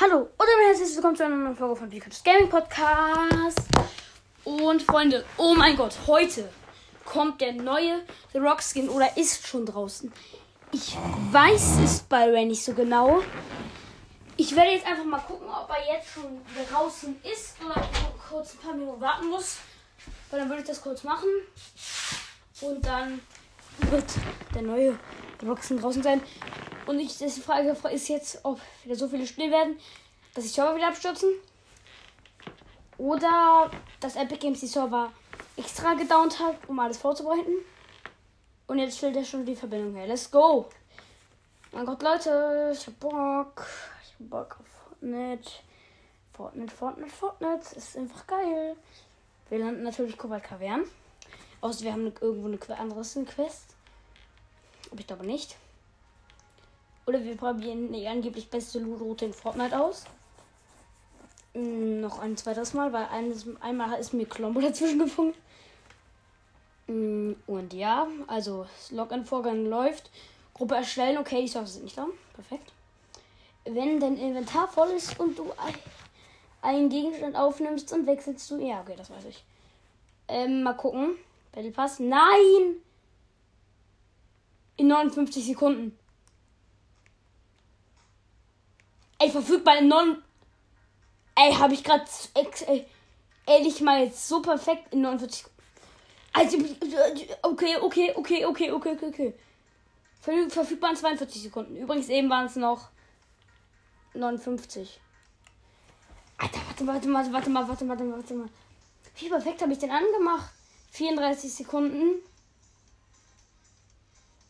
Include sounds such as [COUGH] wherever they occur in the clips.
Hallo und herzlich willkommen zu einer neuen Folge von Pikachu's Gaming Podcast. Und Freunde, oh mein Gott, heute kommt der neue The Rock Skin oder ist schon draußen. Ich weiß es bei Ray nicht so genau. Ich werde jetzt einfach mal gucken, ob er jetzt schon draußen ist oder ob ich kurz ein paar Minuten warten muss. Weil dann würde ich das kurz machen. Und dann wird der neue Rock Skin draußen sein. Und ich, die Frage ist jetzt, ob wieder so viele spielen werden, dass die Server wieder abstürzen. Oder dass Epic Games die Server extra gedownt hat, um alles vorzubereiten. Und jetzt stellt er schon die Verbindung her. Let's go! Mein Gott, Leute, ich hab Bock. Ich hab Bock auf Fortnite. Fortnite, Fortnite, Fortnite. Ist einfach geil. Wir landen natürlich Kobalt Kavern. Außer wir haben irgendwo eine anderes Quest. Aber ich glaube nicht. Oder wir probieren die angeblich beste Loot-Route in Fortnite aus. Mm, noch ein zweites Mal, weil eines, einmal ist mir Klombo [LAUGHS] dazwischen gefunkt. Mm, und ja, also Login-Vorgang läuft. Gruppe erstellen, okay, die Server sind nicht da. Perfekt. Wenn dein Inventar voll ist und du einen Gegenstand aufnimmst und wechselst du. Ja, okay, das weiß ich. Ähm, mal gucken. Battle Pass. Nein! In 59 Sekunden. Ey, verfügbar in 9. Ey, habe ich gerade ehrlich mal jetzt so perfekt in 49. Also, okay, okay, okay, okay, okay, okay, okay. Verfügbar in 42 Sekunden. Übrigens, eben waren es noch 59. Alter, warte, warte, warte, warte mal, warte, warte, warte mal. Wie perfekt habe ich den angemacht? 34 Sekunden.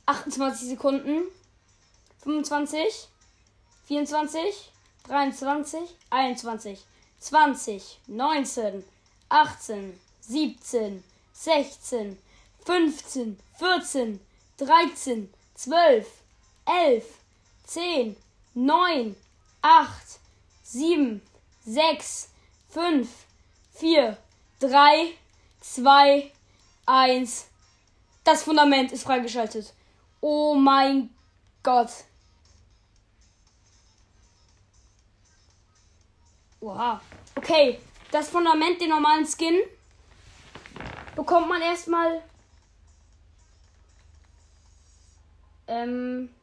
28 Sekunden. 25. 24, 23, 21, 20, 19, 18, 17, 16, 15, 14, 13, 12, 11, 10, 9, 8, 7, 6, 5, 4, 3, 2, 1. Das Fundament ist freigeschaltet. Oh mein Gott. Oha. Okay, das Fundament, den normalen Skin, bekommt man erstmal. Ähm.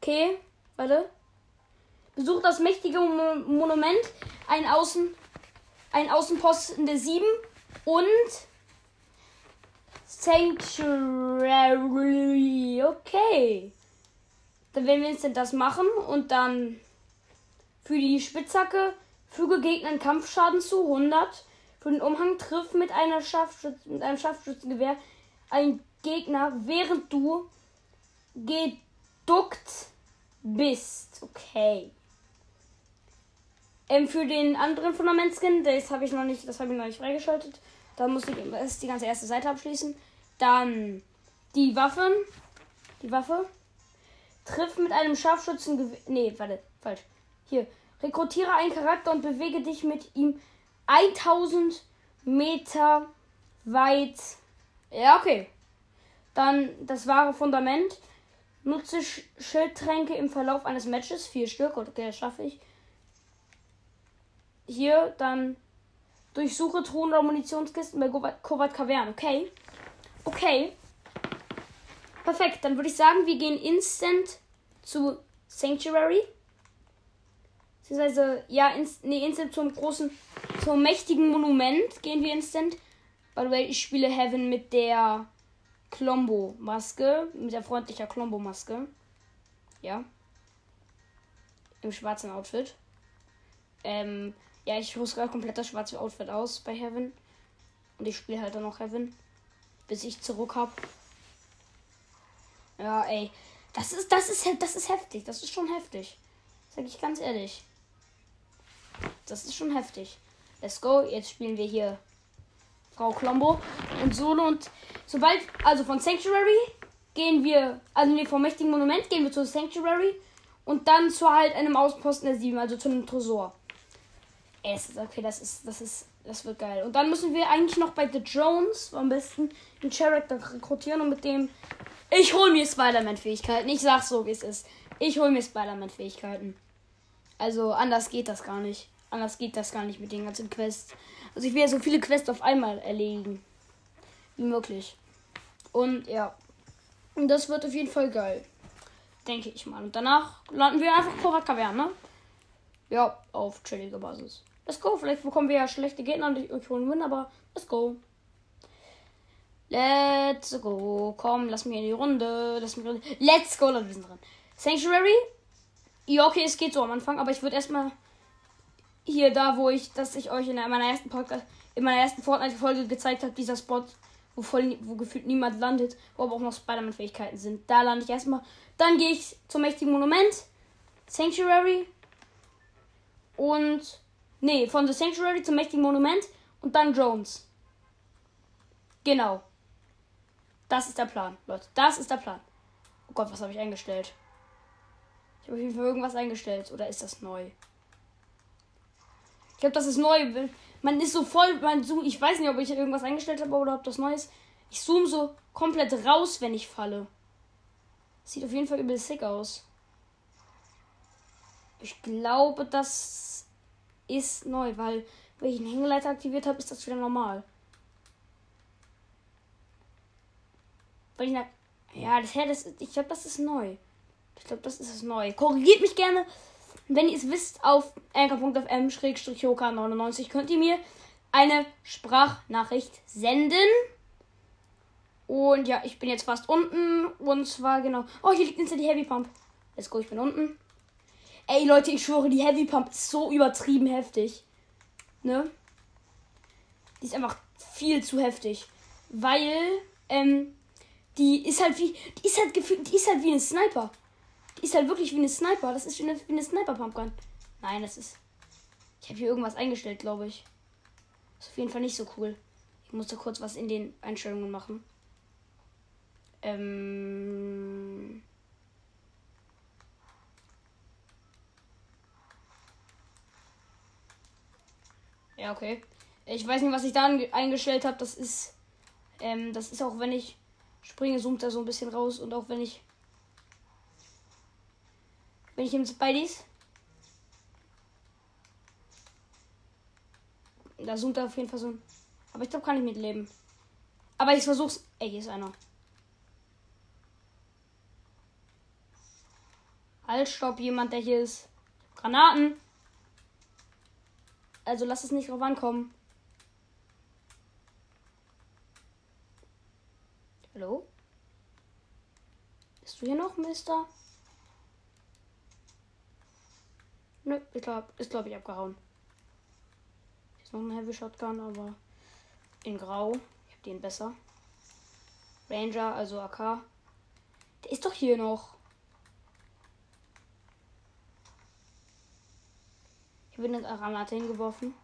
Okay, warte. Besucht das mächtige Mo Monument, ein Außen. Ein Außenposten der 7 und Sanctuary. Okay. Dann werden wir jetzt das machen und dann für die Spitzhacke füge Gegnern Kampfschaden zu 100. Für den Umhang triff mit, mit einem Scharfschützengewehr ein Gegner, während du geduckt bist. Okay. Ähm, für den anderen Fundamentskin, das habe ich noch nicht, das habe ich noch nicht freigeschaltet. Da muss ich erst die ganze erste Seite abschließen. Dann die Waffen. Die Waffe. Triff mit einem Scharfschützengewehr. Nee, warte, falsch. Hier. Rekrutiere einen Charakter und bewege dich mit ihm 1000 Meter weit. Ja, okay. Dann das wahre Fundament. Nutze Schildtränke im Verlauf eines Matches. Vier Stück. Okay, das schaffe ich. Hier dann durchsuche Thron- oder Munitionskisten bei Kovat Kavern. Okay. Okay. Perfekt. Dann würde ich sagen, wir gehen instant zu Sanctuary. Beziehungsweise, ja, ins, nee, instant zum großen, zum mächtigen Monument gehen wir instant. By the way, ich spiele Heaven mit der Klombo-Maske. Mit der freundlicher Klombo-Maske. Ja. Im schwarzen Outfit. Ähm, ja, ich rüste gerade komplett das schwarze Outfit aus bei Heaven. Und ich spiele halt dann noch Heaven. Bis ich zurück hab. Ja, ey. Das ist, das ist, das ist heftig. Das ist schon heftig. Sag ich ganz ehrlich. Das ist schon heftig. Let's go. Jetzt spielen wir hier Frau Klombo und Solo. Und sobald, also von Sanctuary gehen wir, also nee, vom mächtigen Monument gehen wir zu Sanctuary und dann zu halt einem Außenposten der 7, also zu einem Tresor. Das ist, okay, das ist, das ist, das wird geil. Und dann müssen wir eigentlich noch bei The Jones am besten einen Character rekrutieren und mit dem. Ich hol mir Spider-Man-Fähigkeiten. Ich sag's so, wie es ist. Ich hol mir Spider-Man-Fähigkeiten. Also anders geht das gar nicht. Anders geht das gar nicht mit den ganzen Quests. Also ich will ja so viele Quests auf einmal erledigen. Wie möglich. Und ja. Und das wird auf jeden Fall geil. Denke ich mal. Und danach landen wir einfach Korat Kavern, ne? Ja, auf chillige Basis. Let's go. Vielleicht bekommen wir ja schlechte Gegner und ich holen Win, aber let's go. Let's go. Komm, lass mich in die Runde. Lass mich die... Let's go, Leute, wir sind drin. Sanctuary? Ja, okay, es geht so am Anfang, aber ich würde erstmal hier da, wo ich, dass ich euch in meiner ersten Podcast, in meiner ersten Fortnite-Folge gezeigt habe, dieser Spot, wo voll, wo gefühlt niemand landet, wo aber auch noch Spider-Man-Fähigkeiten sind. Da lande ich erstmal. Dann gehe ich zum mächtigen Monument, Sanctuary und nee, von The Sanctuary zum mächtigen Monument und dann Drones. Genau. Das ist der Plan, Leute. Das ist der Plan. Oh Gott, was habe ich eingestellt? Ich habe auf jeden Fall irgendwas eingestellt. Oder ist das neu? Ich glaube, das ist neu. Man ist so voll, man zoom, ich weiß nicht, ob ich irgendwas eingestellt habe oder ob das neu ist. Ich zoome so komplett raus, wenn ich falle. Sieht auf jeden Fall übel sick aus. Ich glaube, das ist neu, weil wenn ich einen Hängeleiter aktiviert habe, ist das wieder normal. Weil ich nach, ja, das, das ich glaube, das ist neu. Ich glaube, das ist es neu. Korrigiert mich gerne, wenn ihr es wisst, auf anchor.fm-hoka99 könnt ihr mir eine Sprachnachricht senden. Und ja, ich bin jetzt fast unten. Und zwar genau. Oh, hier liegt instant die Heavy Pump. Let's go, ich bin unten. Ey, Leute, ich schwöre, die Heavy Pump ist so übertrieben heftig. Ne? Die ist einfach viel zu heftig. Weil, ähm, die ist halt wie. Die ist halt gefühlt. Die ist halt wie ein Sniper. Die ist halt wirklich wie eine Sniper. Das ist wie eine, wie eine Sniper-Pumpgun. Nein, das ist. Ich habe hier irgendwas eingestellt, glaube ich. Ist auf jeden Fall nicht so cool. Ich musste kurz was in den Einstellungen machen. Ähm. Ja, okay. Ich weiß nicht, was ich da eingestellt habe. Das ist. Ähm, das ist auch, wenn ich springe, zoomt er so ein bisschen raus. Und auch wenn ich wenn ich im Spideys. Da zoomt er auf jeden Fall so. Aber ich glaube, kann ich mitleben. Aber ich versuch's. Ey, hier ist einer. Halt, stopp, jemand, der hier ist. Granaten. Also lass es nicht drauf ankommen. Hallo? Bist du hier noch, Mister? Nö, ich glaube, ist glaube ich abgehauen. Hier ist noch ein Heavy Shotgun, aber in Grau. Ich habe den besser. Ranger, also AK. Der ist doch hier noch. Ich habe eine Granate hingeworfen.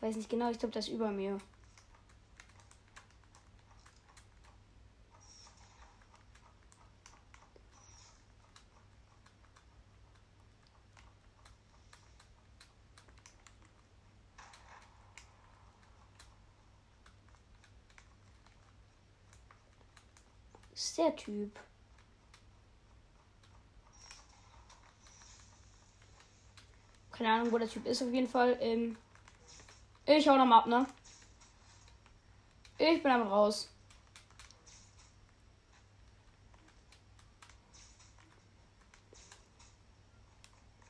Weiß nicht genau, ich glaube, das ist über mir. der Typ? Keine Ahnung, wo der Typ ist auf jeden Fall. Ähm, ich hau nochmal ab, ne? Ich bin einfach raus.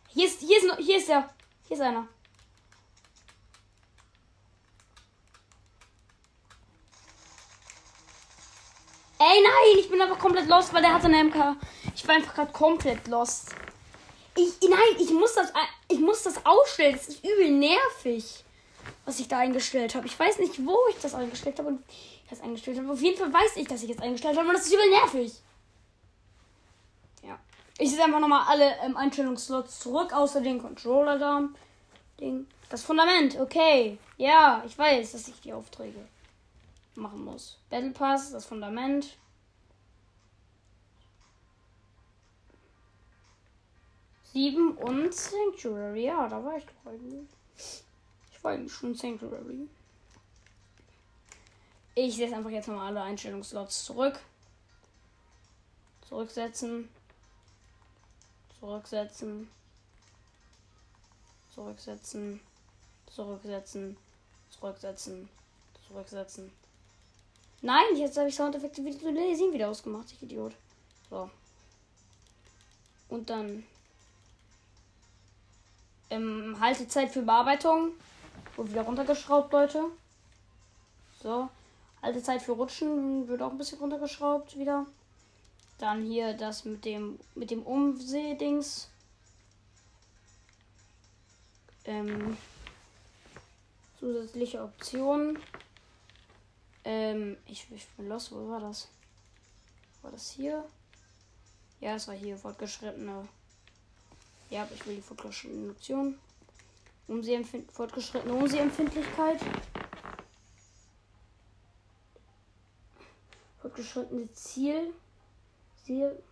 Hier ist, hier ist, hier ist er. Hier ist einer. Ey, nein, ich bin einfach komplett lost, weil der hat eine MK. Ich war einfach gerade komplett lost. Ich, nein, ich muss das, ich muss das ausstellen. Das ist übel nervig, was ich da eingestellt habe. Ich weiß nicht, wo ich das eingestellt habe und ich das eingestellt habe. Auf jeden Fall weiß ich, dass ich es eingestellt habe und das ist übel nervig. Ja. Ich setze einfach nochmal alle ähm, Einstellungsslots zurück, außer den Controller da. Ding. Das Fundament, okay. Ja, ich weiß, dass ich die Aufträge machen muss. Battle Pass, das Fundament. Sieben und Sanctuary. Ja, da war ich doch eigentlich. Ich war eigentlich schon Sanctuary. Ich setze einfach jetzt nochmal alle Einstellungsslots zurück. Zurücksetzen. Zurücksetzen. Zurücksetzen. Zurücksetzen. Zurücksetzen. Zurücksetzen. Nein, jetzt habe ich Soundeffekte wieder zu lesen wieder ausgemacht, ich Idiot. So. Und dann ähm, Haltezeit für Bearbeitung. Wurde wieder runtergeschraubt, Leute. So. Haltezeit für Rutschen wird auch ein bisschen runtergeschraubt wieder. Dann hier das mit dem mit dem Umsehdings. Ähm, zusätzliche Optionen. Ähm, ich, ich bin los, wo war das? War das hier? Ja, das war hier, fortgeschrittene. Ja, ich will die fortgeschrittene Option. Um sie fortgeschrittene Umsehempfindlichkeit. Fortgeschrittene Ziel. Ziel.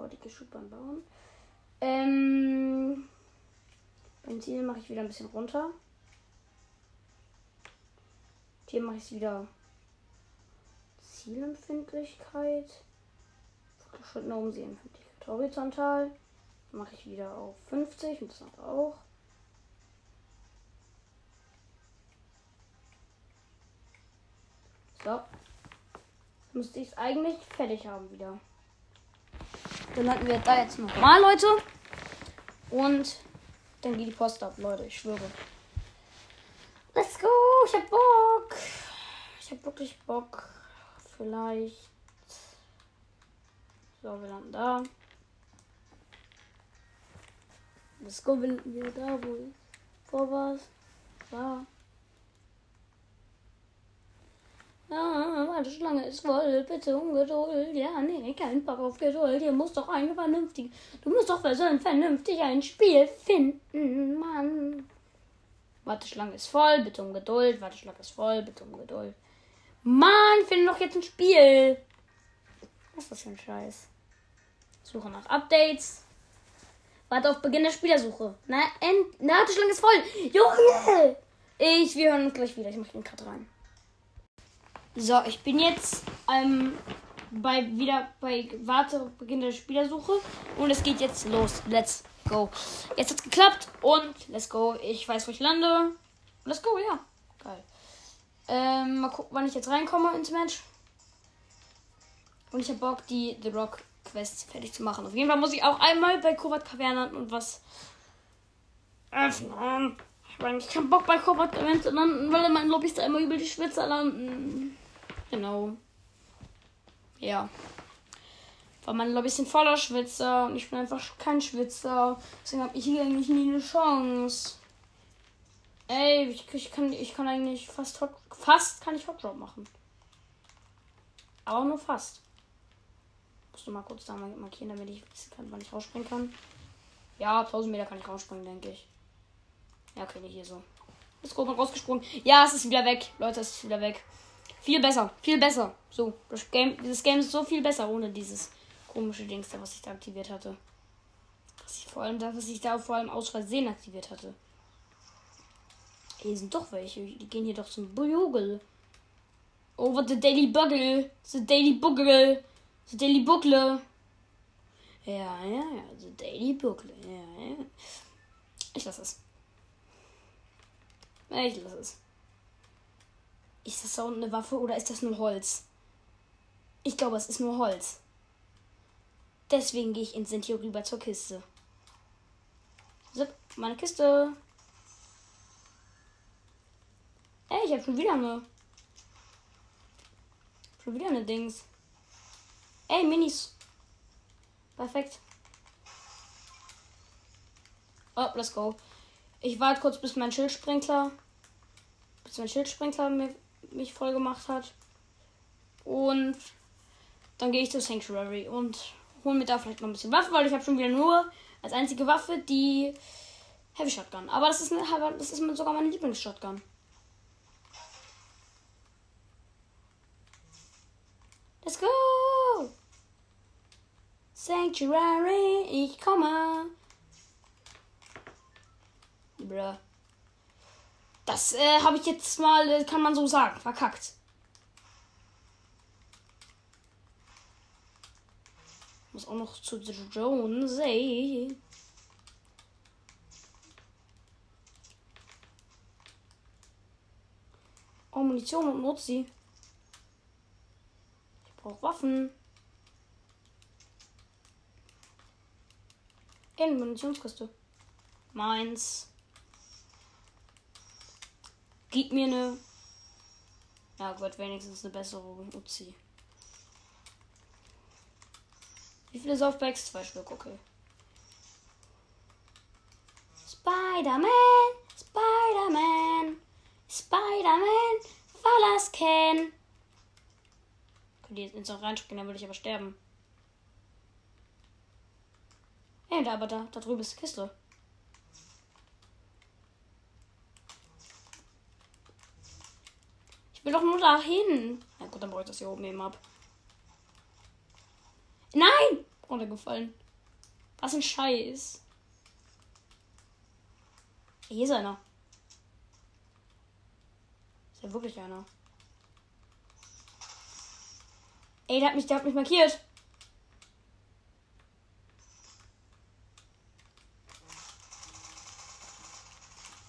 sofortige Schubbahn bauen. Ähm, beim Ziel mache ich wieder ein bisschen runter. Hier mache ich wieder Zielempfindlichkeit. Fortgeschrittene Umsehempfindlichkeit. Horizontal mache ich wieder auf 50 und das auch. So. Müsste ich es eigentlich fertig haben wieder. Dann hatten wir da jetzt nochmal, Leute. Und dann geht die Post ab, Leute. Ich schwöre. Let's go. Ich hab Bock. Ich hab wirklich Bock. Vielleicht. So, wir landen da. Let's go. Wir landen wieder da, wo ich vor war. Da. Ja, meine Schlange ist voll, bitte Ungeduld. Ja, nee, kein Bock auf Geduld. Ihr muss doch eine vernünftige. Du musst doch vernünftig ein Spiel finden, Mann. Warteschlange ist voll, bitte um Geduld. Warteschlange ist voll, bitte um Geduld. Mann, finde doch jetzt ein Spiel. Was ist das für ein Scheiß? Suche nach Updates. Warte auf Beginn der Spielersuche. Na, end. Na, Warteschlange ist voll. Junge! Ich, wir hören uns gleich wieder. Ich mache den Cut rein. So, ich bin jetzt ähm, bei wieder bei Warte Beginn der Spielersuche und es geht jetzt los. Let's go. Jetzt hat's geklappt und let's go. Ich weiß, wo ich lande. Let's go, ja. Geil. Ähm, mal gucken, wann ich jetzt reinkomme ins Match. Und ich habe Bock, die The Rock Quest fertig zu machen. Auf jeden Fall muss ich auch einmal bei Kovat Kavernen und was öffnen. Ich meine, ich kann Bock bei Kovat Kavernen landen, weil mein Lobbys da immer über die Schwitzer landen. Genau. Ja. Weil mein Lobby sind voller Schwitzer und ich bin einfach kein Schwitzer. Deswegen habe ich hier eigentlich nie eine Chance. Ey, ich, ich, kann, ich kann eigentlich fast Hot, fast kann ich Hot machen. Aber nur fast. Musst du mal kurz da markieren, damit ich wissen kann, wann ich rausspringen kann. Ja, 1000 Meter kann ich rausspringen, denke ich. Ja, okay, nicht hier so. Ist gut rausgesprungen. Ja, es ist wieder weg. Leute, es ist wieder weg. Viel besser, viel besser. So, das Game, dieses Game ist so viel besser ohne dieses komische Dings da, was ich da aktiviert hatte. Was ich vor allem da, was ich da vor allem aus Versehen aktiviert hatte. Hier sind doch welche. Die gehen hier doch zum Bujogel. Over the Daily Bugle. The Daily Bugle. The Daily Bugle. Ja, ja, ja. The Daily Bugle. Ja, ja. Ich lasse es. Ich lasse es. Ist das so eine Waffe oder ist das nur Holz? Ich glaube, es ist nur Holz. Deswegen gehe ich in Sintio rüber zur Kiste. So, meine Kiste. Ey, ich habe schon wieder eine. Schon wieder eine Dings. Ey, Minis. Perfekt. Oh, let's go. Ich warte kurz, bis mein Schildsprinkler. Bis mein Schildsprinkler mir mich voll gemacht hat. Und dann gehe ich zur Sanctuary und hole mir da vielleicht noch ein bisschen Waffe, weil ich habe schon wieder nur als einzige Waffe die Heavy Shotgun. Aber das ist, eine, das ist sogar meine Lieblingsshotgun. Let's go! Sanctuary, ich komme. Bruh. Das äh, habe ich jetzt mal, äh, kann man so sagen, verkackt. Muss auch noch zu Jones, ey. Oh, Munition und Nutzi. Brauche Waffen. In Munitionskiste. Meins. Gib mir eine. Ja, gut, wenigstens eine bessere Uzi. Wie viele Softbacks? Zwei Stück, okay. Spider-Man, Spider-Man, Spider-Man, Verlass Ken. Ihr jetzt ins reinspringen, dann würde ich aber sterben. Hey, da aber da, da drüben ist die Kiste. Ich will doch nur dahin. Na gut, dann brauche ich das hier oben eben ab. Nein! Runtergefallen. Was ein Scheiß. Hier ist einer. Ist ja wirklich einer. Ey, der hat mich, der hat mich markiert.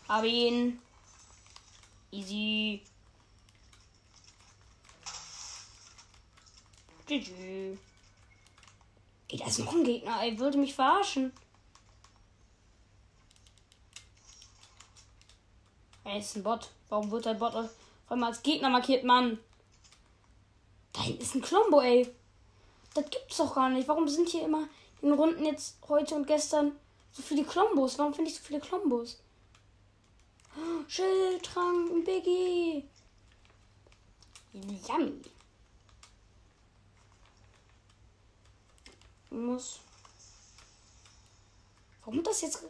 Hab ihn. Easy. GG. Ey, da ist noch ein Gegner. Ey, würde mich verarschen. Ey, ist ein Bot. Warum wird der Bot auf einmal als Gegner markiert, Mann? Da ist ein Klombo, ey. Das gibt's doch gar nicht. Warum sind hier immer in Runden jetzt heute und gestern so viele Klombos? Warum finde ich so viele Klombos? Oh, Schildtrank, Biggie. Yummy. muss. Warum das jetzt.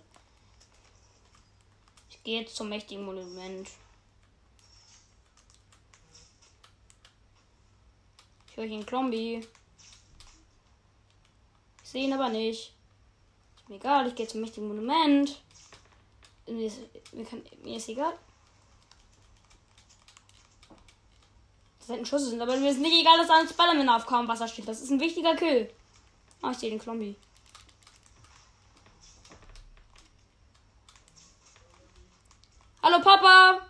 Ich gehe jetzt zum mächtigen Monument. Ich höre hier einen Klombi. Ich sehe ihn aber nicht. Ist mir egal, ich gehe zum mächtigen Monument. Mir ist, mir, kann, mir ist egal. Hätten Schüsse sind, aber mir ist nicht egal, dass ein Spider-Man auf kaum Wasser steht. Das ist ein wichtiger Kill. Ah, ich sehe den Klombi. Hallo Papa!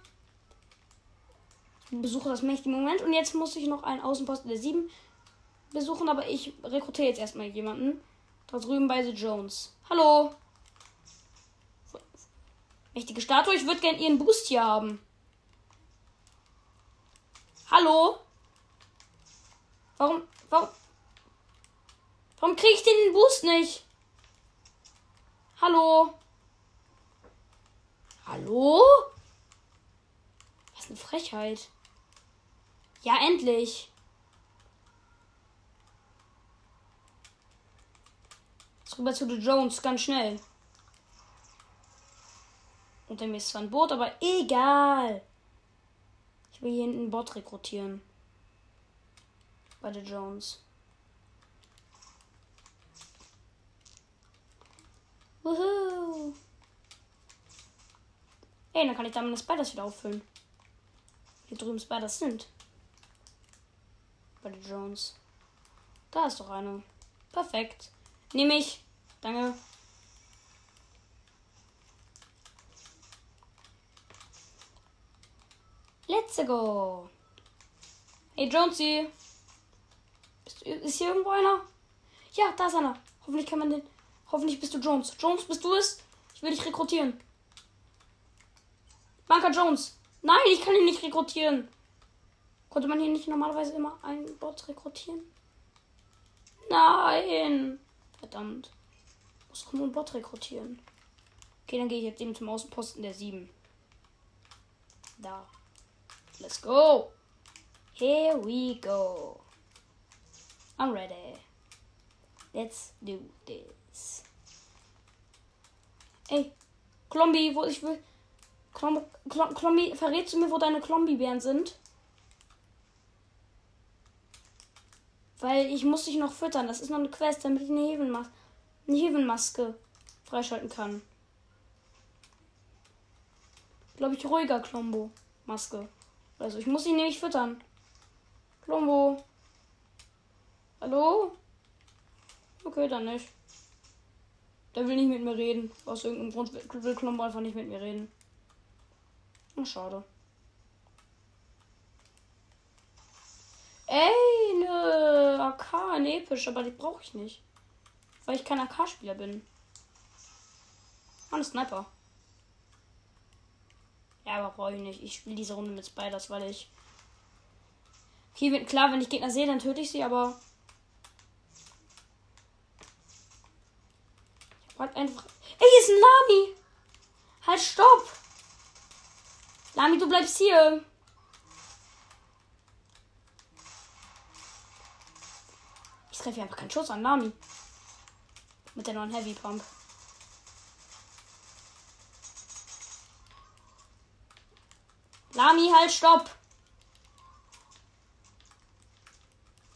Ich besuche das mächtige Moment und jetzt muss ich noch einen Außenposten der 7 besuchen, aber ich rekrutiere jetzt erstmal jemanden. Da drüben bei The Jones. Hallo! Mächtige Statue, ich würde gerne ihren Boost hier haben. Hallo? Warum, warum, Warum kriege ich den Boost nicht? Hallo? Hallo? Was eine Frechheit. Ja, endlich. Jetzt rüber zu The Jones, ganz schnell. Unter mir ist zwar ein Boot, aber egal. Ich will hier hinten einen Bot rekrutieren. Bei The Jones. Wuhu. Ey, dann kann ich da meine Spiders wieder auffüllen. Hier drüben Spiders sind. Bei den Drones. Da ist doch eine. Perfekt. Nehme ich. Danke. Let's go. Hey Jonesy. Ist hier irgendwo einer? Ja, da ist einer. Hoffentlich kann man den. Hoffentlich bist du Jones. Jones, bist du es? Ich will dich rekrutieren. Banker Jones. Nein, ich kann ihn nicht rekrutieren. Konnte man hier nicht normalerweise immer einen Bot rekrutieren? Nein. Verdammt. Muss doch nur einen Bot rekrutieren. Okay, dann gehe ich jetzt eben zum Außenposten der 7. Da. Let's go. Here we go. I'm ready. Let's do this. Ey, Klombi, wo ich will. Klombi, Klombi, verrätst du mir, wo deine Klombi-Bären sind? Weil ich muss dich noch füttern. Das ist noch eine Quest, damit ich eine, Hevenmas eine Hevenmaske freischalten kann. Glaube ich, ruhiger Klombo. Maske. Also, ich muss ihn nämlich füttern. Klombo. Hallo? Okay, dann nicht. Der will nicht mit mir reden. Aus irgendeinem Grund will Klombo einfach nicht mit mir reden. Ach, schade. Ey, ne AK, eine episch, aber die brauche ich nicht. Weil ich kein AK-Spieler bin. Ein Sniper. Ja, aber brauche ich nicht. Ich spiele diese Runde mit Spiders, weil ich. Okay, klar, wenn ich Gegner sehe, dann töte ich sie, aber. Ich halt einfach. Ey, hier ist ein Lami! Halt, stopp! Lami, du bleibst hier. Ich treffe einfach keinen Schuss an Lami. Mit der neuen Heavy Pump. Lami, halt, stopp!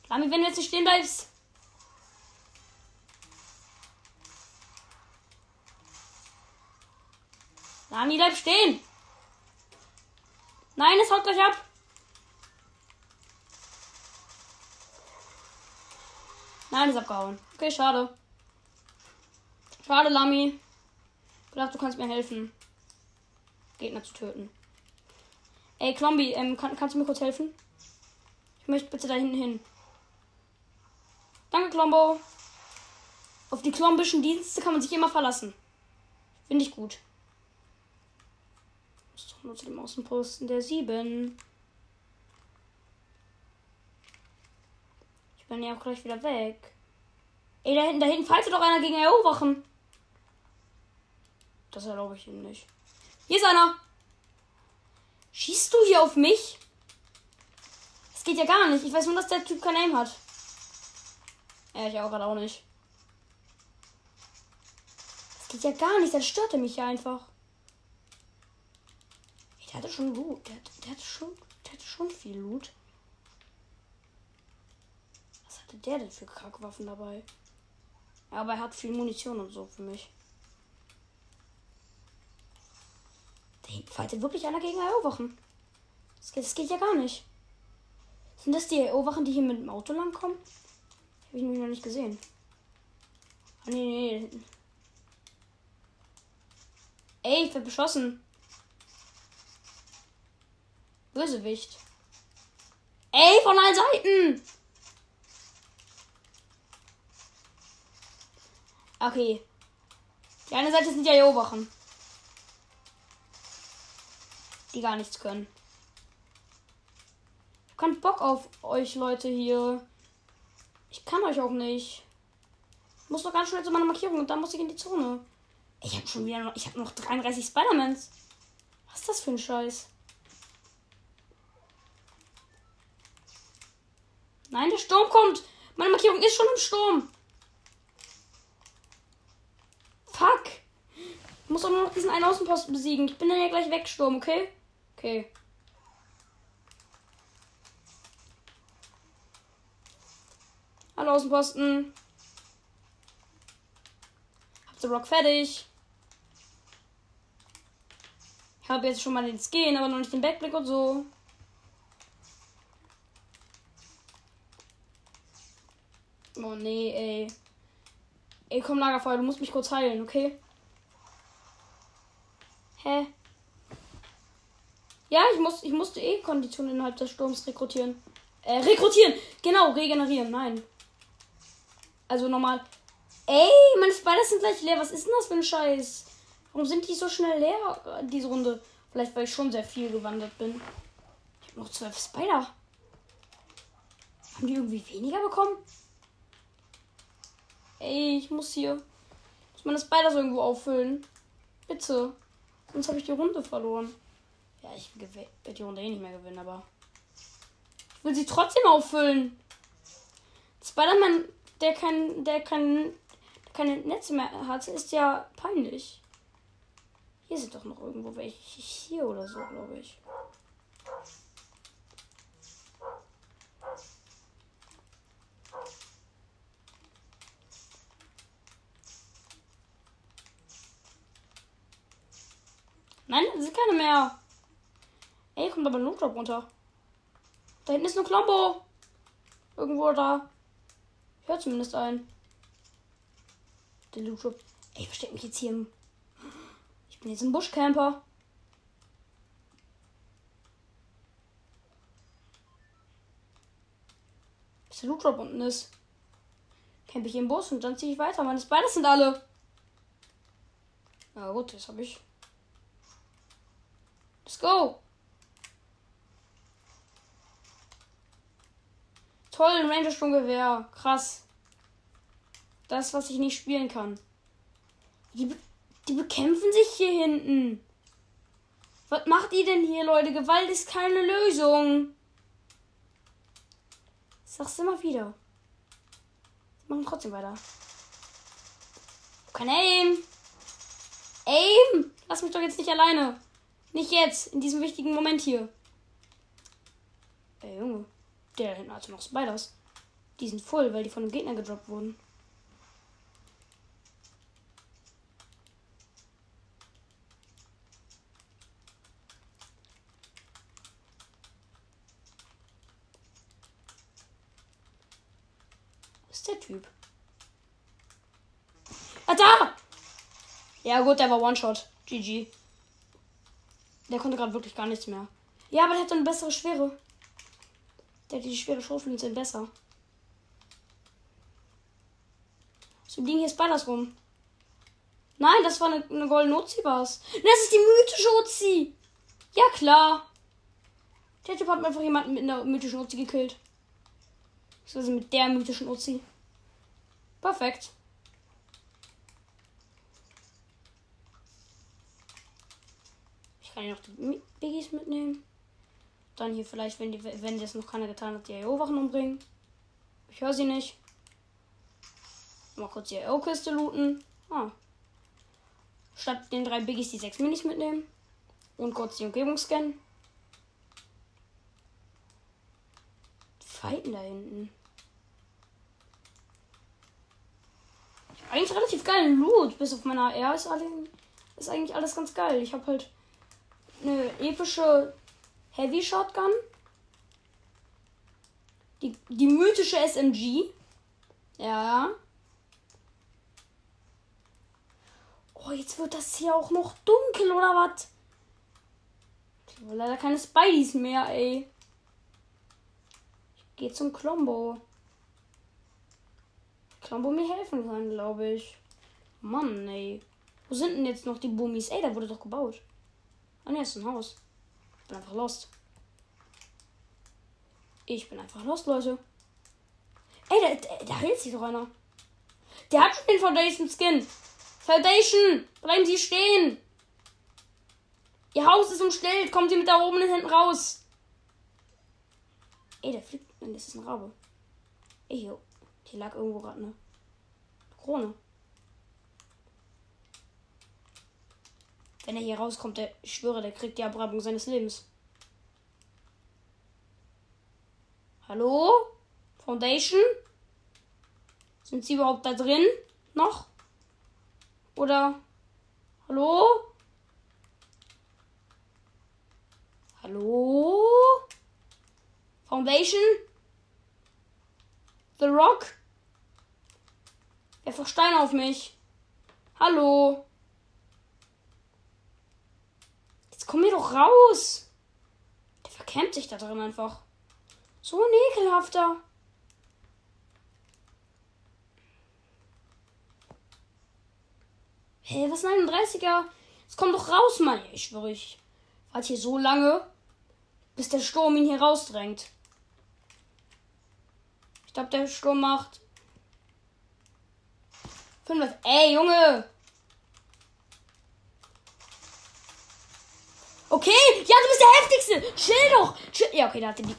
Lami, wenn du jetzt nicht stehen bleibst. Lami, bleib stehen! Nein, es haut gleich ab! Nein, ist abgehauen. Okay, schade. Schade, Lami. Ich dachte, du kannst mir helfen. Gegner zu töten. Ey, Klombi, ähm, kann, kannst du mir kurz helfen? Ich möchte bitte da hinten hin. Danke, Klombo. Auf die klombischen Dienste kann man sich immer verlassen. Finde ich gut. Muss doch nur zu dem Außenposten der 7. Ich bin ja auch gleich wieder weg. Ey, da hinten, da hinten falls doch einer gegen AO wachen. Das erlaube ich ihm nicht. Hier ist einer. Schießt du hier auf mich? Das geht ja gar nicht. Ich weiß nur, dass der Typ kein Aim hat. Ja, ich auch gerade auch nicht. Das geht ja gar nicht. Das störte mich ja einfach. Der hatte schon Loot. Der, der, hatte schon, der hatte schon viel Loot. Hatte der denn für Krackwaffen dabei? Ja, aber er hat viel Munition und so für mich. Da fightet wirklich einer gegen AO-Wachen. Das, das, geht ja gar nicht. Sind das die AO-Wachen, die hier mit dem Auto langkommen? Habe ich nämlich noch nicht gesehen. Ah, nee, nee. Ey, ich werde beschossen. Bösewicht. Ey, von allen Seiten! Okay. Die eine Seite sind ja AO-Wachen die gar nichts können. Ich hab Bock auf euch Leute hier. Ich kann euch auch nicht. Ich muss doch ganz schnell zu meiner Markierung und dann muss ich in die Zone. Ich habe schon wieder noch, ich habe noch 33 Spider-Mans. Was ist das für ein Scheiß? Nein, der Sturm kommt. Meine Markierung ist schon im Sturm. Fuck. Ich muss auch nur noch diesen einen Außenposten besiegen. Ich bin dann ja gleich weg, Sturm, okay? Okay. Hallo Außenposten. Habt ihr Rock fertig? Ich habe jetzt schon mal den Skin, aber noch nicht den Backblick und so. Oh nee, ey. Ey, komm, Lagerfeuer, du musst mich kurz heilen, okay? Hä? Ja, ich, muss, ich musste eh Konditionen innerhalb des Sturms rekrutieren. Äh, rekrutieren! Genau, regenerieren, nein. Also normal. Ey, meine Spiders sind gleich leer. Was ist denn das für ein Scheiß? Warum sind die so schnell leer, äh, diese Runde? Vielleicht, weil ich schon sehr viel gewandert bin. Ich habe noch zwölf Spider. Haben die irgendwie weniger bekommen? Ey, ich muss hier. Muss meine Spiders irgendwo auffüllen. Bitte. Sonst habe ich die Runde verloren. Ja, ich werde die Runde eh nicht mehr gewinnen, aber. Ich will sie trotzdem auffüllen. Spider-Man, der kein, der kein, keine Netze mehr hat, ist ja peinlich. Hier sind doch noch irgendwo welche. Hier oder so, glaube ich. Nein, das sind keine mehr. Ey, kommt aber ein Lootdrop runter. Da hinten ist eine Klombo. Irgendwo da. Ich höre zumindest einen. Der Lootdrop. Ey, ich versteck mich jetzt hier im. Ich bin jetzt ein Buschcamper. Bis der Lootdrop unten ist. Camp ich im Bus und dann ziehe ich weiter. Meine Spiders sind alle. Na gut, das habe ich. Let's go! Toll, Ranger Sturmgewehr. Krass. Das, was ich nicht spielen kann. Die, die bekämpfen sich hier hinten. Was macht ihr denn hier, Leute? Gewalt ist keine Lösung. sag's immer wieder. Sie machen trotzdem weiter. Kein Aim. Aim! Lass mich doch jetzt nicht alleine. Nicht jetzt, in diesem wichtigen Moment hier. Ey, Junge. Der hinten hatte noch Spiders. Die sind voll, weil die von dem Gegner gedroppt wurden. Was ist der Typ? Ah, da! Ja, gut, der war One-Shot. GG. Der konnte gerade wirklich gar nichts mehr. Ja, aber der hat eine bessere Schwere. Der hat die schwere Schrotflinten sind besser. So liegen hier Spiders rum. Nein, das war eine, eine goldene Uzi war's. Das ist die mythische Uzi. Ja, klar. Der Typ hat einfach jemanden mit einer mythischen Uzi gekillt. Also mit der mythischen Uzi. Perfekt. Kann ja noch die Biggies mitnehmen. Dann hier vielleicht, wenn, die, wenn das noch keiner getan hat, die AO-Wachen umbringen. Ich höre sie nicht. Mal kurz die AO-Kiste looten. Ah. Statt den drei Biggies die sechs Minis mitnehmen. Und kurz die Umgebung scannen. Fighten da hinten. Eigentlich relativ geilen Loot. Bis auf meiner AR ist, ist eigentlich alles ganz geil. Ich habe halt eine epische Heavy Shotgun. Die, die mythische SMG. Ja. Oh, jetzt wird das hier auch noch dunkel, oder was? Ich habe leider keine Spideys mehr, ey. Ich gehe zum Klombo. Klombo mir helfen kann, glaube ich. Mann, ey. Wo sind denn jetzt noch die Boomies? Ey, da wurde doch gebaut. Ah, ne, ist ein Haus. Ich bin einfach lost. Ich bin einfach lost, Leute. Ey, da, da, da hält sich doch einer. Der hat schon den Foundation Skin. Foundation! Bleiben Sie stehen! Ihr Haus ist umstellt. Kommen Sie mit da oben und hinten raus. Ey, der fliegt. Nein, das ist ein Rabe. Ey, hier, hier lag irgendwo gerade eine Krone. Wenn er hier rauskommt, der, ich schwöre, der kriegt die Abreibung seines Lebens. Hallo? Foundation? Sind sie überhaupt da drin? Noch? Oder? Hallo? Hallo? Foundation? The Rock? Einfach Stein auf mich. Hallo? Jetzt komm mir doch raus. Der verkämmt sich da drin einfach. So ein ekelhafter. Hä, hey, was ist ein 31er? Jetzt komm doch raus, Mann. Ich schwöre, ich warte hier so lange, bis der Sturm ihn hier rausdrängt. Ich glaube, der Sturm macht 500. Ey, Junge! Okay, ja, du bist der heftigste. Chill doch. Chill. Ja, okay, da hatte die.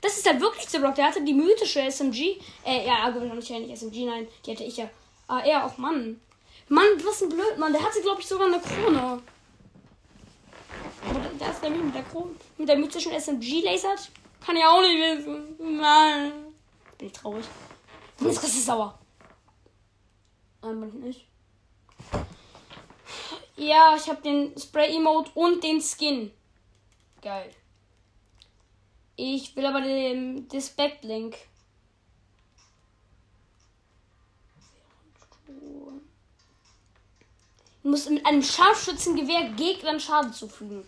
Das ist halt wirklich The Rock. Der hatte die mythische SMG. Äh, ja, aber nicht, ja nicht SMG, nein. Die hatte ich ja. Ah, er auch, Mann. Mann, was ein blöd, Mann. Der hatte, glaube ich, sogar eine Krone. Aber der ist nämlich mit der Krone. Mit der mythischen SMG lasert. Kann ich auch nicht wissen. Mann. Bin ich traurig. Ich richtig sauer. Nein, bin ich nicht. Ja, ich habe den Spray-Emote und den Skin. Geil. Ich will aber den, das Backlink. Ich muss mit einem Scharfschützengewehr Gegnern Schaden zufügen.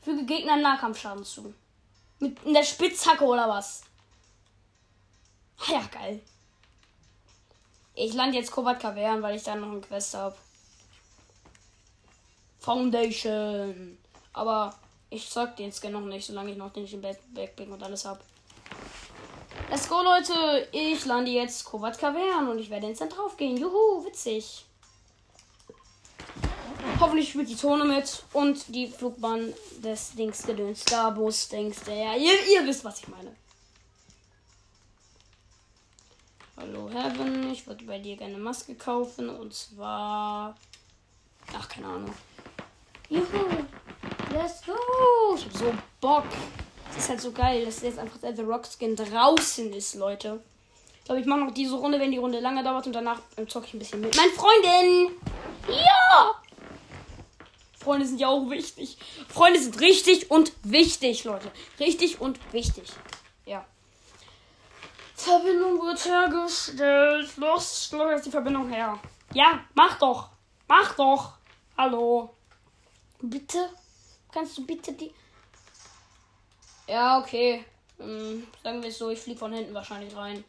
Füge Gegnern Nahkampfschaden zu. Mit der Spitzhacke oder was? Ah ja, geil. Ich lande jetzt Kovat Kavern, weil ich da noch eine Quest habe. Foundation. Aber ich zeig den Skin noch nicht, solange ich noch den Backbling und alles habe. Let's go, Leute. Ich lande jetzt Kovat Kavern und ich werde instant draufgehen. Juhu, witzig. Hoffentlich spielt die Zone mit und die Flugbahn des Dings gedöns. Starbus, Dings, der. Ihr, ihr wisst, was ich meine. Hallo Heaven, ich würde bei dir gerne Maske kaufen und zwar. Ach, keine Ahnung. Juhu! Let's go! Ich hab so Bock. Das ist halt so geil, dass jetzt einfach der The Rock Skin draußen ist, Leute. Ich glaube, ich mache noch diese Runde, wenn die Runde lange dauert und danach äh, zocke ich ein bisschen mit meinen Freundin. Ja! Freunde sind ja auch wichtig. Freunde sind richtig und wichtig, Leute. Richtig und wichtig. Ja. Verbindung wird hergestellt. Los, los jetzt die Verbindung her. Ja, mach doch. Mach doch. Hallo. Bitte? Kannst du bitte die. Ja, okay. Ähm, sagen wir es so, ich fliege von hinten wahrscheinlich rein.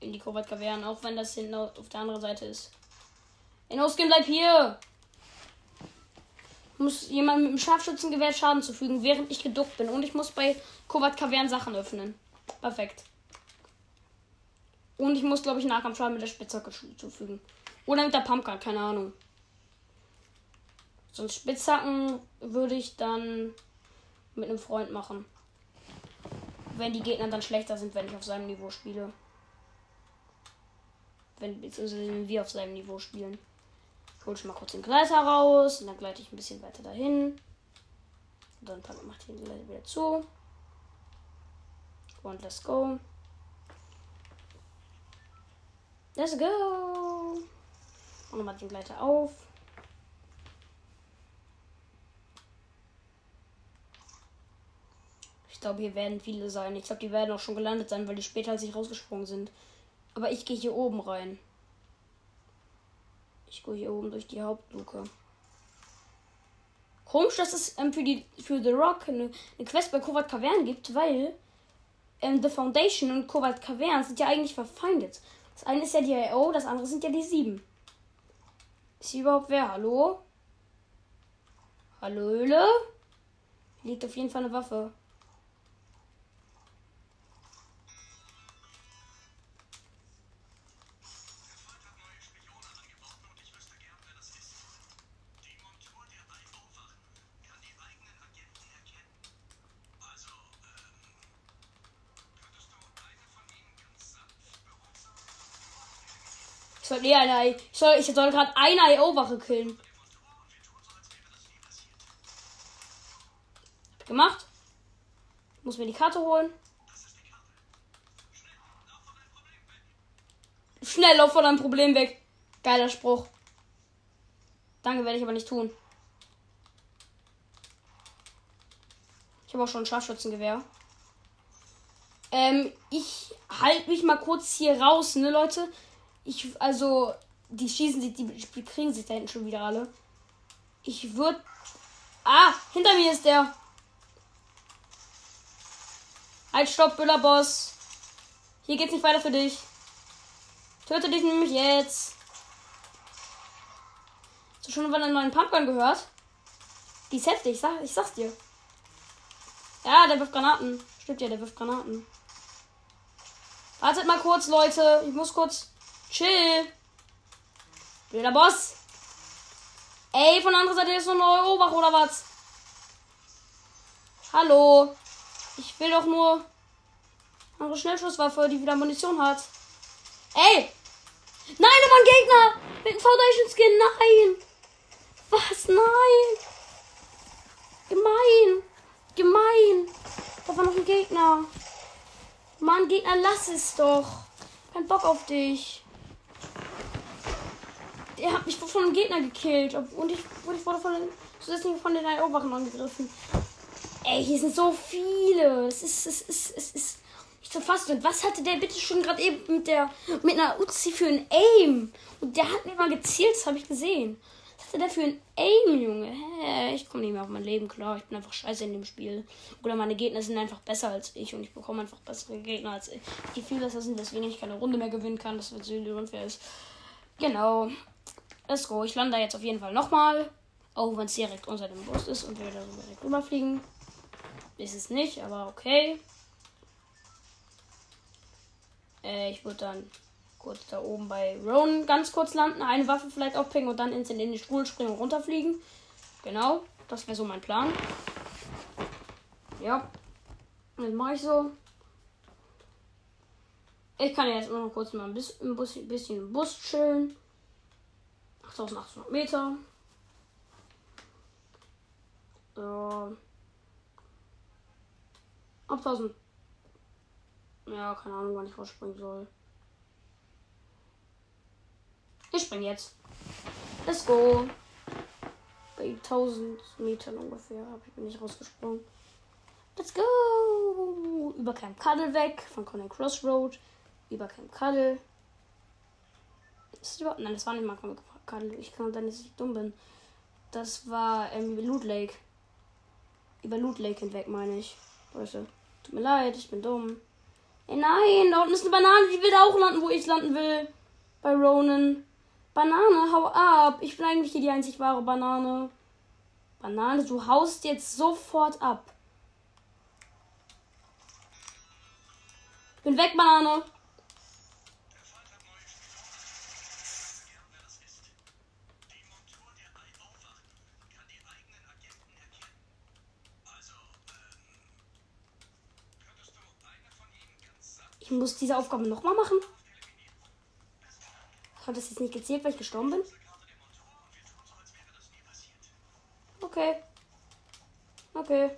In die Kovac Kavernen, auch wenn das hinten auf der anderen Seite ist. Inoskin, bleib hier! muss jemand mit dem Scharfschützengewehr Schaden zufügen, während ich geduckt bin. Und ich muss bei Kovat Kavern Sachen öffnen. Perfekt. Und ich muss, glaube ich, Nahkampfschaden mit der Spitzhacke zufügen. Oder mit der Pumpgun, keine Ahnung. Sonst Spitzhacken würde ich dann mit einem Freund machen. Wenn die Gegner dann schlechter sind, wenn ich auf seinem Niveau spiele. Wenn, beziehungsweise wir auf seinem Niveau spielen. Ich hole schon mal kurz den Gleiter raus und dann gleite ich ein bisschen weiter dahin. Und dann mache ich den Gleiter wieder zu. Und let's go. Let's go. Und nochmal den Gleiter auf. Ich glaube, hier werden viele sein. Ich glaube, die werden auch schon gelandet sein, weil die später als ich rausgesprungen sind. Aber ich gehe hier oben rein. Ich gehe hier oben durch die Hauptluke. Komisch, dass es ähm, für, die, für The Rock eine, eine Quest bei Kovat Cavern gibt, weil ähm, The Foundation und Kovat Cavern sind ja eigentlich verfeindet. Das eine ist ja die IO, das andere sind ja die 7. Ist hier überhaupt wer? Hallo? Hallo, Höhle? Liegt auf jeden Fall eine Waffe. Ich soll, nee, eine, ich soll, ich soll gerade eine IO-Wache killen. Gemacht. Muss mir die Karte holen. Schnell lauf von deinem Problem weg. Geiler Spruch. Danke, werde ich aber nicht tun. Ich habe auch schon ein Scharfschützengewehr. Ähm, ich halte mich mal kurz hier raus, ne, Leute? Ich, also, die schießen sich, die, kriegen sich da hinten schon wieder alle. Ich würde. Ah, hinter mir ist der. Halt, stopp, Büllerboss. Hier geht's nicht weiter für dich. Töte dich nämlich jetzt. Hast du schon über einen neuen Pumpgun gehört? Die ist heftig, ich, sag, ich sag's dir. Ja, der wirft Granaten. Stimmt ja, der wirft Granaten. Wartet mal kurz, Leute. Ich muss kurz Chill. Blöder Boss. Ey, von der anderen Seite ist so ein Obach oder was? Hallo. Ich will doch nur eine Schnellschusswaffe, die wieder Munition hat. Ey! Nein, nochmal ein Gegner! Mit einem Foundation Skin, nein! Was? Nein! Gemein! Gemein! Da war noch ein Gegner. Mann, Gegner, lass es doch. Kein Bock auf dich. Der hat mich von einem Gegner gekillt. Und ich, und ich wurde von den, zusätzlich von den Eroberern angegriffen. Ey, hier sind so viele. Es ist, es ist, es ist nicht zu fassen. was hatte der bitte schon gerade eben mit der, mit einer Uzi für ein Aim? Und der hat mir mal gezielt, das habe ich gesehen. Was hatte der für ein Aim, Junge? Hä? Ich komme nicht mehr auf mein Leben klar. Ich bin einfach scheiße in dem Spiel. Oder meine Gegner sind einfach besser als ich und ich bekomme einfach bessere Gegner als ich. Die viel besser sind, deswegen ich keine Runde mehr gewinnen kann. Das wird so unfair ist. Genau. Let's go. Ich lande jetzt auf jeden Fall nochmal. Auch wenn es direkt unter dem Bus ist und wir da direkt rüberfliegen. Ist es nicht, aber okay. Äh, ich würde dann kurz da oben bei Ronan ganz kurz landen, eine Waffe vielleicht aufpicken und dann instant in den Stuhl springen und runterfliegen. Genau, das wäre so mein Plan. Ja, das mache ich so. Ich kann jetzt nur noch kurz mal ein bisschen, ein bisschen im Bus chillen. 8800 Meter. So. Ab 1000. Ja, keine Ahnung, wann ich rausspringen soll. Ich spring jetzt. Let's go. Bei 1000 Metern ungefähr habe ich bin ich rausgesprungen. Let's go. Über Camp Cuddle weg von Conan Crossroad. Über Camp Cuddle. Ist das überhaupt? Nein, das war nicht mal Camp Cuddle. Ich kann dann, ich dumm bin. Das war ähm, Loot Lake. Über Loot Lake hinweg, meine ich. Leute. Tut mir leid, ich bin dumm. Ey, nein, da unten ist eine Banane, die will auch landen, wo ich landen will. Bei Ronan. Banane, hau ab. Ich bin eigentlich hier die einzig wahre Banane. Banane, du haust jetzt sofort ab. Bin weg, Banane. Ich muss diese Aufgabe nochmal machen. Hat das jetzt nicht gezählt, weil ich gestorben bin? Okay. Okay.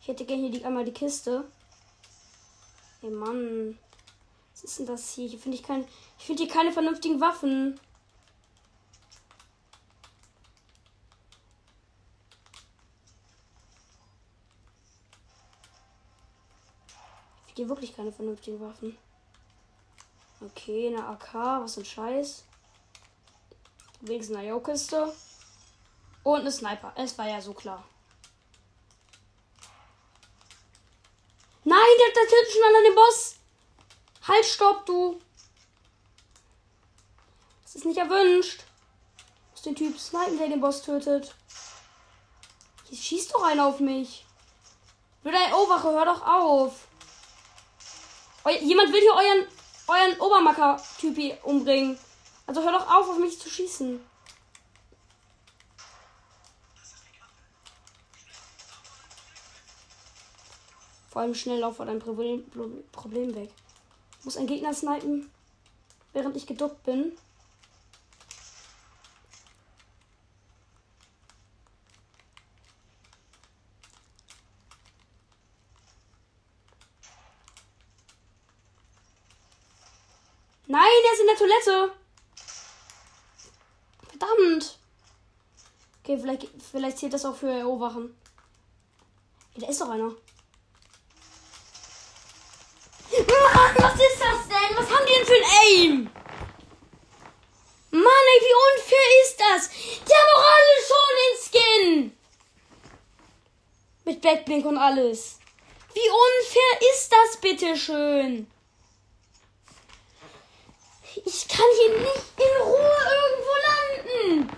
Ich hätte gerne hier die, einmal die Kiste. Ey Mann. Was ist denn das hier? Hier finde ich kein. Ich finde hier keine vernünftigen Waffen. Hier wirklich keine vernünftigen Waffen. Okay, eine AK, was ein Scheiß. Wenigstens eine Jo-Kiste. Und eine Sniper. Es war ja so klar. Nein, der, tötet schon an den Boss. Halt, stopp, du. Das ist nicht erwünscht. Muss den Typ snipen, der den Boss tötet. Hier schießt doch einer auf mich. Blöder O-Wache, hör doch auf. Eu jemand will hier euren, euren Obermacker-Typi umbringen. Also hör doch auf, auf mich zu schießen. Vor allem schnell lauf vor dein Problem, Problem weg. Muss ein Gegner snipen, während ich geduckt bin. Nein, der ist in der Toilette. Verdammt. Okay, vielleicht, vielleicht zählt das auch für Erowachen. Da ist doch einer. Mann, was ist das denn? Was haben die denn für ein Aim? Mann, ey, wie unfair ist das? Die haben doch alle schon den Skin. Mit Backblink und alles. Wie unfair ist das, bitteschön? Ich kann hier nicht in Ruhe irgendwo landen.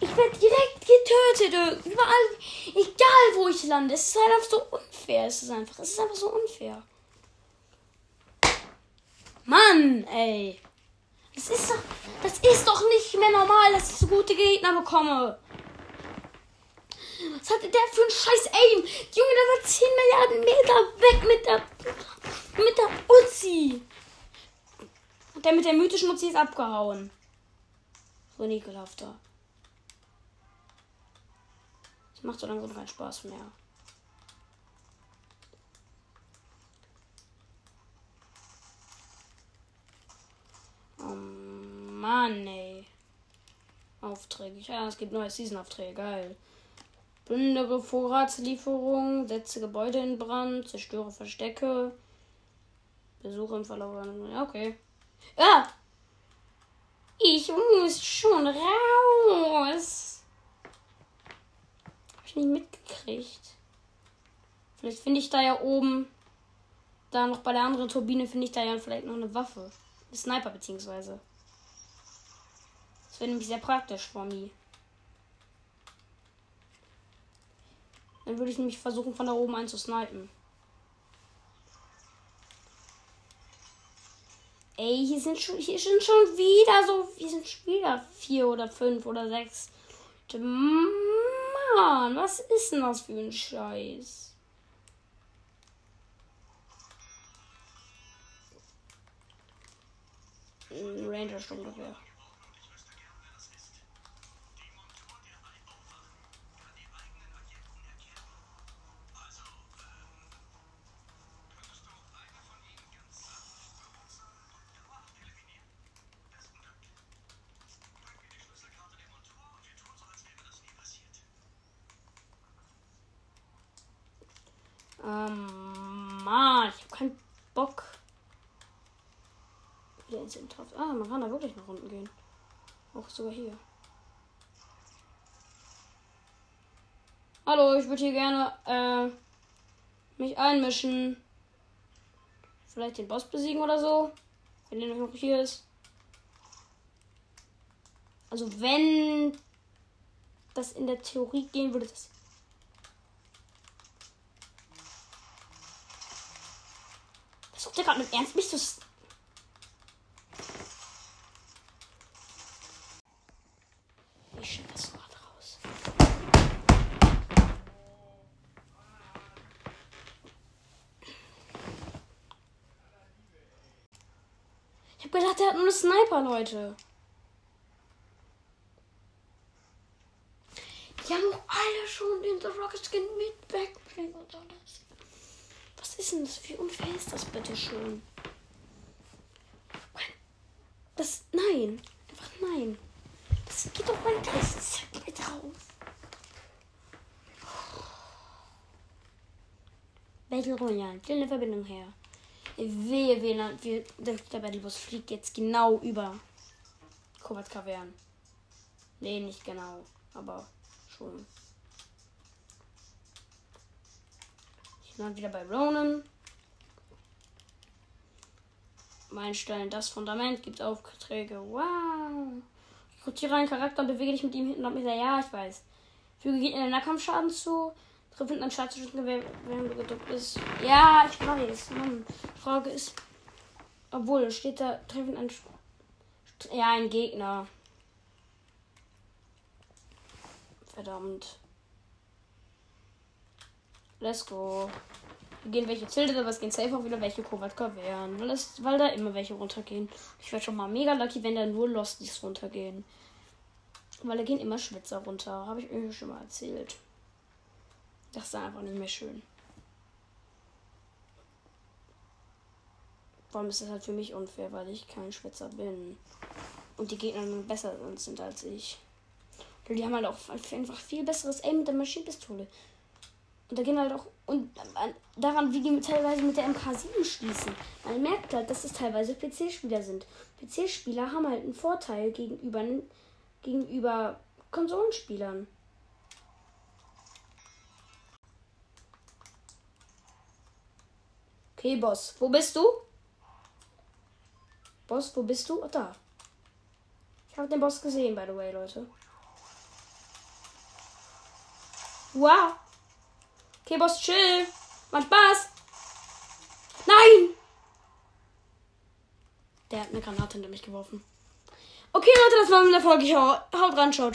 Ich werde direkt getötet. Überall. Egal wo ich lande. Es ist einfach so unfair. Es ist einfach. Es ist einfach so unfair. Mann, ey. Das ist doch. Das ist doch nicht mehr normal, dass ich so gute Gegner bekomme. Was hatte der für ein scheiß Aim? Junge, der war 10 Milliarden Meter weg mit der. mit der Uzi. Und der mit der mythischen Uzi ist abgehauen. So ein ekelhafter. Das macht so langsam keinen Spaß mehr. Oh Mann, ey. Aufträge. Ja, es gibt neue Season-Aufträge. Geil. Plündere Vorratslieferung, setze Gebäude in Brand, zerstöre Verstecke. Besuche im Verlauf. Ja, okay. Ja! Ich muss schon raus. Hab ich nicht mitgekriegt. Vielleicht finde ich da ja oben, da noch bei der anderen Turbine, finde ich da ja vielleicht noch eine Waffe. Eine Sniper beziehungsweise. Das wäre nämlich sehr praktisch für mich. Dann würde ich nämlich versuchen, von da oben einzusnipen. Ey, hier sind schon, hier sind schon wieder so, hier sind schon wieder vier oder fünf oder sechs. Mann, was ist denn das für ein Scheiß? Ein Ranger-Sturmgewehr. Ähm, Mann, ich hab keinen Bock. Wieder ins Intraft. Ah, man kann da wirklich nach unten gehen. Auch sogar hier. Hallo, ich würde hier gerne äh, mich einmischen. Vielleicht den Boss besiegen oder so. Wenn der noch hier ist. Also wenn das in der Theorie gehen würde, das Gerade mit Ernst mich zu. Ich schieb das gerade raus. Ich hab gedacht, der hat nur eine Sniper, Leute. Die haben alle schon den The Rocket Skin mit Backbling und alles das? Wie unfair ist das bitte schon? Das. Nein. Einfach nein. Das geht doch mein Test drauf. Battle Royale. Stell eine Verbindung her. Wehe, wehe, wir, der, der Battlebus fliegt jetzt genau über Kovac Kavern. Nee, nicht genau, aber schon. Dann wieder bei Ronan. Meilenstein, das Fundament gibt Aufträge. Wow. Rekrutiere einen Charakter und bewege dich mit ihm hinten und mit Ja, ich weiß. Füge Gegner den Nahkampfschaden zu. Triff hinten einen Schadensgewehr, wenn du gedrückt bist. Ja, ich weiß. Mann. Frage ist. Obwohl, steht da, treffen ein. Ja, ein Gegner. Verdammt. Let's go. Wir gehen welche Tilted, aber es gehen safe auch wieder welche Kovatka wären. Weil, weil da immer welche runtergehen. Ich werde schon mal mega lucky, wenn da nur Losties runtergehen. Weil da gehen immer Schwitzer runter. Habe ich irgendwie schon mal erzählt. Das ist einfach nicht mehr schön. Vor allem ist das halt für mich unfair, weil ich kein Schwitzer bin. Und die Gegner besser sind als ich. Die haben halt auch einfach viel besseres Aim mit der Maschinenpistole. Und da gehen halt auch und daran, wie die teilweise mit der MK7 schließen. Man merkt halt, dass es teilweise PC-Spieler sind. PC-Spieler haben halt einen Vorteil gegenüber, gegenüber Konsolenspielern. Okay, Boss, wo bist du? Boss, wo bist du? Oh, da. Ich habe den Boss gesehen, by the way, Leute. Wow. Okay, Boss, chill. Macht Spaß. Nein! Der hat eine Granate hinter mich geworfen. Okay, Leute, das war mit der Folge. Haut ran, ciao, ciao.